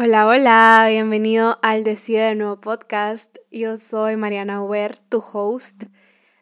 Hola, hola, bienvenido al Decide de Nuevo Podcast. Yo soy Mariana Uber, tu host.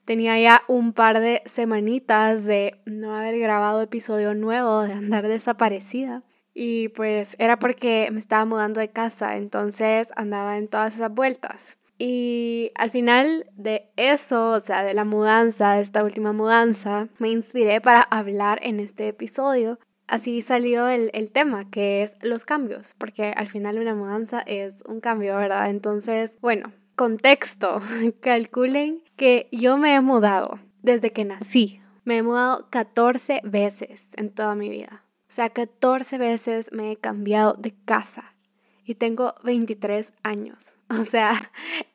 Tenía ya un par de semanitas de no haber grabado episodio nuevo, de andar desaparecida. Y pues era porque me estaba mudando de casa, entonces andaba en todas esas vueltas. Y al final de eso, o sea, de la mudanza, de esta última mudanza, me inspiré para hablar en este episodio así salió el, el, tema, que es los cambios, porque al final una mudanza es un cambio, ¿verdad? Entonces, bueno, contexto, calculen que yo me he mudado desde que nací. Me he mudado 14 veces en toda mi vida. O sea, 14 veces me he cambiado de casa y tengo 23 años. O sea,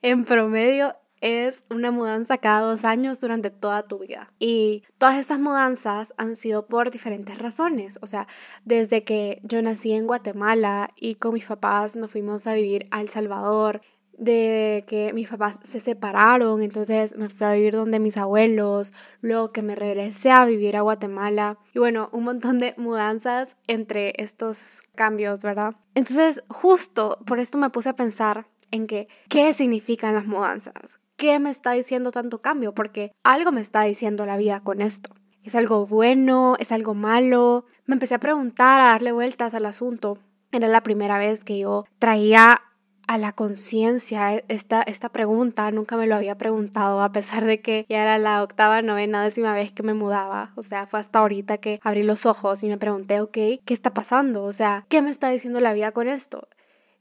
en promedio es una mudanza cada dos años durante toda tu vida. Y todas estas mudanzas han sido por diferentes razones. O sea, desde que yo nací en Guatemala y con mis papás nos fuimos a vivir a El Salvador, de que mis papás se separaron, entonces me fui a vivir donde mis abuelos, luego que me regresé a vivir a Guatemala y bueno, un montón de mudanzas entre estos cambios, ¿verdad? Entonces, justo por esto me puse a pensar en que, ¿qué significan las mudanzas? ¿Qué me está diciendo tanto cambio? Porque algo me está diciendo la vida con esto. ¿Es algo bueno? ¿Es algo malo? Me empecé a preguntar, a darle vueltas al asunto. Era la primera vez que yo traía a la conciencia esta, esta pregunta. Nunca me lo había preguntado, a pesar de que ya era la octava, novena, décima vez que me mudaba. O sea, fue hasta ahorita que abrí los ojos y me pregunté, ok, ¿qué está pasando? O sea, ¿qué me está diciendo la vida con esto?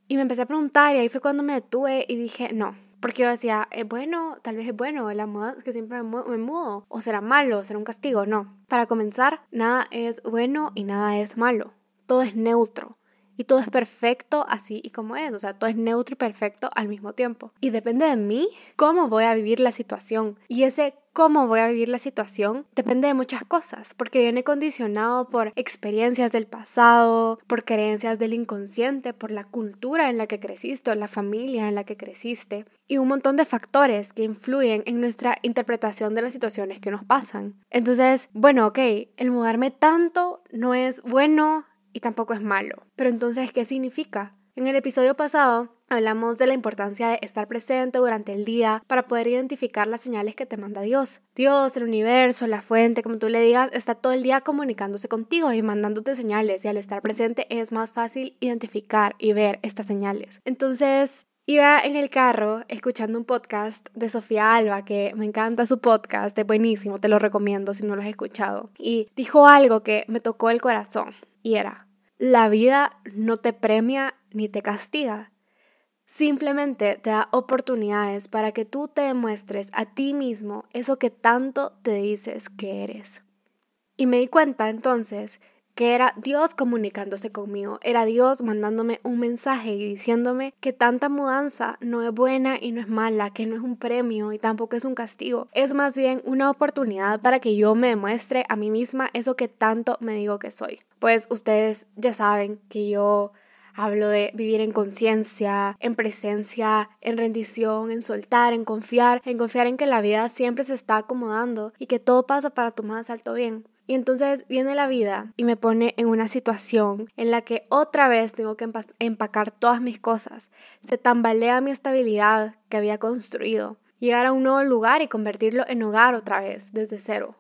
Y me empecé a preguntar y ahí fue cuando me detuve y dije, no, porque yo decía, es bueno, tal vez es bueno, la moda es que siempre me, mudo. O será malo, será un castigo. No. Para comenzar, nada es bueno y nada es malo. Todo es neutro. Y todo es perfecto así y como es. O sea, todo es neutro y perfecto al mismo tiempo. Y depende de mí cómo voy a vivir la situación. Y ese cómo voy a vivir la situación depende de muchas cosas, porque viene condicionado por experiencias del pasado, por creencias del inconsciente, por la cultura en la que creciste o la familia en la que creciste y un montón de factores que influyen en nuestra interpretación de las situaciones que nos pasan. Entonces, bueno, ok, el mudarme tanto no es bueno y tampoco es malo, pero entonces, ¿qué significa? En el episodio pasado hablamos de la importancia de estar presente durante el día para poder identificar las señales que te manda Dios. Dios, el universo, la fuente, como tú le digas, está todo el día comunicándose contigo y mandándote señales y al estar presente es más fácil identificar y ver estas señales. Entonces, Iba en el carro escuchando un podcast de Sofía Alba, que me encanta su podcast, es buenísimo, te lo recomiendo si no lo has escuchado. Y dijo algo que me tocó el corazón y era, la vida no te premia ni te castiga. Simplemente te da oportunidades para que tú te demuestres a ti mismo eso que tanto te dices que eres. Y me di cuenta entonces que era Dios comunicándose conmigo, era Dios mandándome un mensaje y diciéndome que tanta mudanza no es buena y no es mala, que no es un premio y tampoco es un castigo, es más bien una oportunidad para que yo me demuestre a mí misma eso que tanto me digo que soy. Pues ustedes ya saben que yo Hablo de vivir en conciencia, en presencia, en rendición, en soltar, en confiar, en confiar en que la vida siempre se está acomodando y que todo pasa para tu más alto bien. Y entonces viene la vida y me pone en una situación en la que otra vez tengo que empacar todas mis cosas. Se tambalea mi estabilidad que había construido. Llegar a un nuevo lugar y convertirlo en hogar otra vez, desde cero.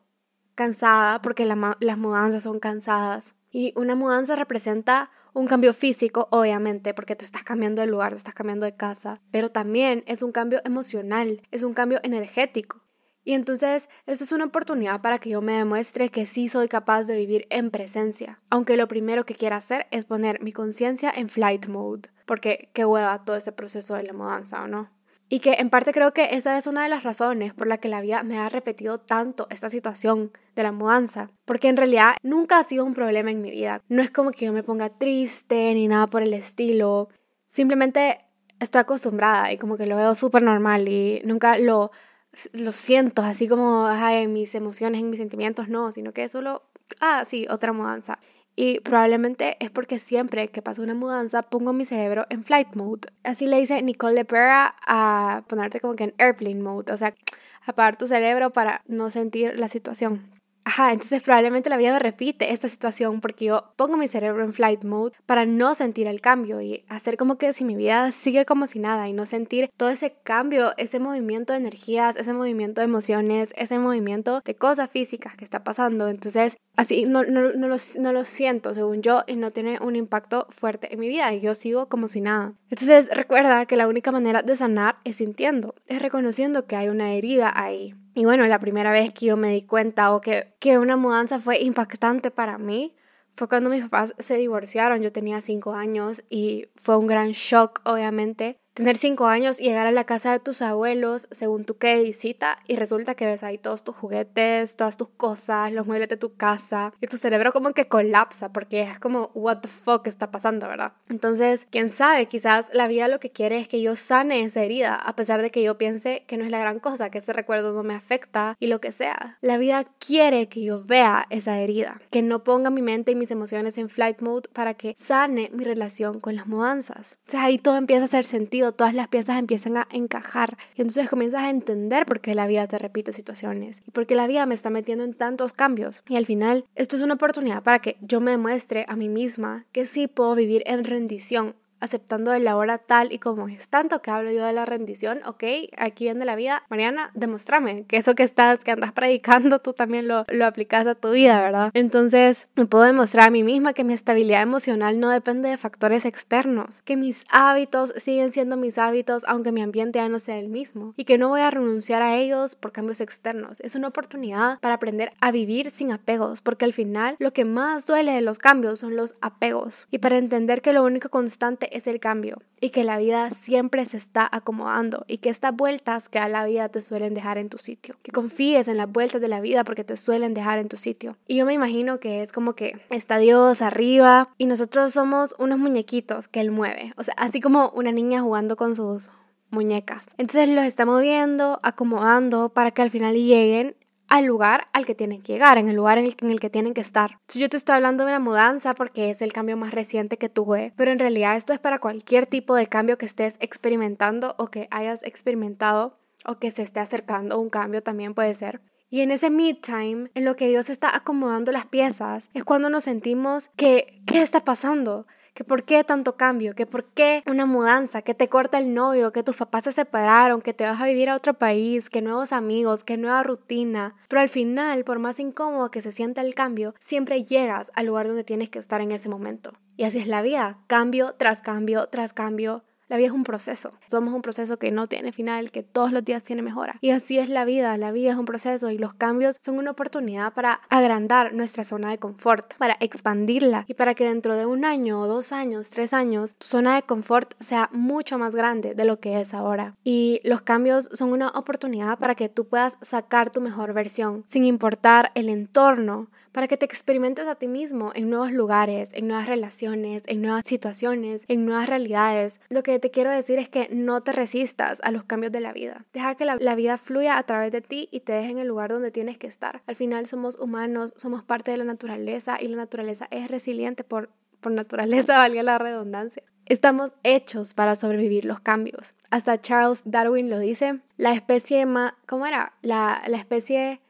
Cansada porque las mudanzas son cansadas. Y una mudanza representa un cambio físico, obviamente, porque te estás cambiando de lugar, te estás cambiando de casa, pero también es un cambio emocional, es un cambio energético. Y entonces, esto es una oportunidad para que yo me demuestre que sí soy capaz de vivir en presencia, aunque lo primero que quiera hacer es poner mi conciencia en flight mode, porque qué hueva todo ese proceso de la mudanza, ¿o no? Y que en parte creo que esa es una de las razones por la que la vida me ha repetido tanto esta situación de la mudanza. Porque en realidad nunca ha sido un problema en mi vida. No es como que yo me ponga triste ni nada por el estilo. Simplemente estoy acostumbrada y como que lo veo súper normal y nunca lo, lo siento así como en mis emociones, en mis sentimientos, no, sino que es solo, ah, sí, otra mudanza. Y probablemente es porque siempre que pasa una mudanza pongo mi cerebro en flight mode. Así le dice Nicole Lepera a ponerte como que en airplane mode, o sea, apagar tu cerebro para no sentir la situación. Ajá, entonces probablemente la vida me repite esta situación porque yo pongo mi cerebro en flight mode para no sentir el cambio y hacer como que si mi vida sigue como si nada y no sentir todo ese cambio, ese movimiento de energías, ese movimiento de emociones, ese movimiento de cosas físicas que está pasando. Entonces, así no, no, no, lo, no lo siento según yo y no tiene un impacto fuerte en mi vida y yo sigo como si nada. Entonces, recuerda que la única manera de sanar es sintiendo, es reconociendo que hay una herida ahí. Y bueno, la primera vez que yo me di cuenta o que, que una mudanza fue impactante para mí fue cuando mis papás se divorciaron. Yo tenía cinco años y fue un gran shock, obviamente, tener cinco años y llegar a la casa de tus abuelos según tu que visita y resulta que ves ahí todos tus juguetes, todas tus cosas, los muebles de tu casa y tu cerebro como que colapsa porque es como what the fuck está pasando, ¿verdad? Entonces, quién sabe, quizás la vida lo que quiere es que yo sane esa herida a pesar de que yo piense que no es la gran cosa, que ese recuerdo no me afecta y lo que sea. La vida quiere que yo vea esa herida, que no ponga mi mente y mis emociones en flight mode para que sane mi relación con las mudanzas. O sea, ahí todo empieza a hacer sentido todas las piezas empiezan a encajar. Y entonces comienzas a entender por qué la vida te repite situaciones y por qué la vida me está metiendo en tantos cambios. Y al final, esto es una oportunidad para que yo me demuestre a mí misma que sí puedo vivir en rendición aceptando el ahora tal y como es. Tanto que hablo yo de la rendición, ok, aquí viene la vida. Mariana, demuéstrame que eso que estás, que andas predicando, tú también lo, lo aplicas a tu vida, ¿verdad? Entonces, me puedo demostrar a mí misma que mi estabilidad emocional no depende de factores externos, que mis hábitos siguen siendo mis hábitos aunque mi ambiente ya no sea el mismo y que no voy a renunciar a ellos por cambios externos. Es una oportunidad para aprender a vivir sin apegos, porque al final lo que más duele de los cambios son los apegos y para entender que lo único constante es el cambio y que la vida siempre se está acomodando y que estas vueltas que a la vida te suelen dejar en tu sitio. Que confíes en las vueltas de la vida porque te suelen dejar en tu sitio. Y yo me imagino que es como que está Dios arriba y nosotros somos unos muñequitos que Él mueve. O sea, así como una niña jugando con sus muñecas. Entonces los está moviendo, acomodando para que al final lleguen al lugar al que tienen que llegar, en el lugar en el, que tienen que estar. Si yo te estoy hablando de una mudanza porque es el cambio más reciente que tuve, pero en realidad esto es para cualquier tipo de cambio que estés experimentando o que hayas experimentado o que se esté acercando un cambio también puede ser. Y en ese mid time, en lo que Dios está acomodando las piezas, es cuando nos sentimos que, ¿qué está pasando? Que por qué tanto cambio, que por qué una mudanza, que te corta el novio, que tus papás se separaron, que te vas a vivir a otro país, que nuevos amigos, que nueva rutina. Pero al final, por más incómodo que se sienta el cambio, siempre llegas al lugar donde tienes que estar en ese momento. Y así es la vida, cambio tras cambio tras cambio la vida es un proceso. Somos un proceso que no tiene final, que todos los días tiene mejora. Y así es la vida. La vida es un proceso y los cambios son una oportunidad para agrandar nuestra zona de confort, para expandirla y para que dentro de un año o dos años, tres años, tu zona de confort sea mucho más grande de lo que es ahora. Y los cambios son una oportunidad para que tú puedas sacar tu mejor versión sin importar el entorno para que te experimentes a ti mismo en nuevos lugares, en nuevas relaciones, en nuevas situaciones, en nuevas realidades. Lo que te quiero decir es que no te resistas a los cambios de la vida. Deja que la, vida fluya a través de ti y te deje en el lugar donde tienes que estar. Al final somos humanos, somos parte de la naturaleza y la naturaleza es resiliente por, por naturaleza, valga la redundancia. Estamos hechos para sobrevivir los cambios. Hasta Charles Darwin lo dice. La especie más, ¿cómo era? La, la especie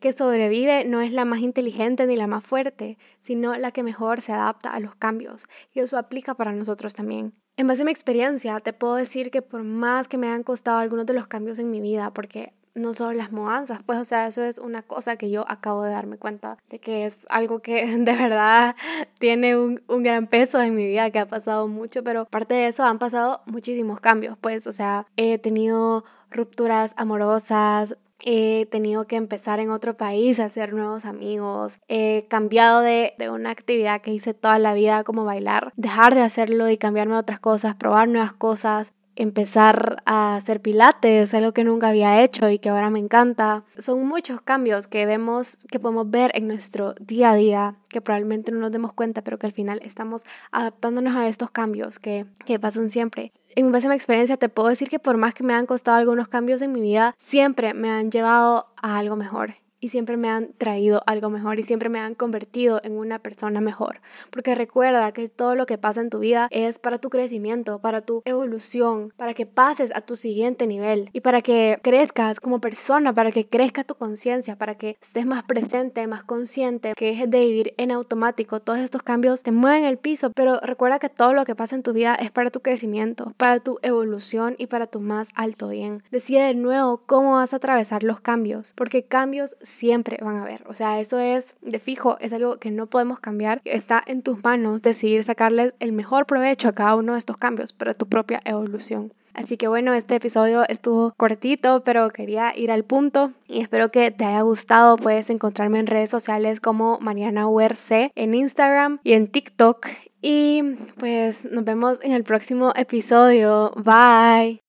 que sobrevive no es la más inteligente ni la más fuerte, sino la que mejor se adapta a los cambios. Y eso aplica para nosotros también. En base a mi experiencia, te puedo decir que por más que me hayan costado algunos de los cambios en mi vida, porque no son las mudanzas, pues o sea, eso es una cosa que yo acabo de darme cuenta de que es algo que de verdad tiene un, un, gran peso en mi vida, que ha pasado mucho, pero aparte de eso han pasado muchísimos cambios, pues o sea, he tenido rupturas amorosas, he tenido que empezar en otro país a hacer nuevos amigos, he cambiado de, de, una actividad que hice toda la vida como bailar, dejar de hacerlo y cambiarme a otras cosas, probar nuevas cosas, empezar a hacer pilates, algo que nunca había hecho y que ahora me encanta. Son muchos cambios que vemos, que podemos ver en nuestro día a día, que probablemente no nos demos cuenta, pero que al final estamos adaptándonos a estos cambios que, que pasan siempre en base a mi experiencia te puedo decir que por más que me han costado algunos cambios en mi vida, siempre me han llevado a algo mejor y siempre me han traído algo mejor y siempre me han convertido en una persona mejor. Porque recuerda que todo lo que pasa en tu vida es para tu crecimiento, para tu evolución, para que pases a tu siguiente nivel y para que crezcas como persona, para que crezca tu conciencia, para que estés más presente, más consciente, que dejes de vivir en automático. Todos estos cambios te mueven el piso, pero recuerda que todo lo que pasa en tu vida es para tu crecimiento, para tu evolución y para tu más alto bien. Decide de nuevo cómo vas a atravesar los cambios, porque cambios siempre van a haber. O sea, eso es de fijo, es algo que no podemos cambiar. Está en tus manos decidir sacarles el mejor provecho a cada uno de estos cambios para tu propia evolución. Así que bueno, este episodio estuvo cortito, pero quería ir al punto y espero que te haya gustado. Puedes encontrarme en redes sociales como Mariana URC en Instagram y en TikTok. Y pues nos vemos en el próximo episodio. Bye.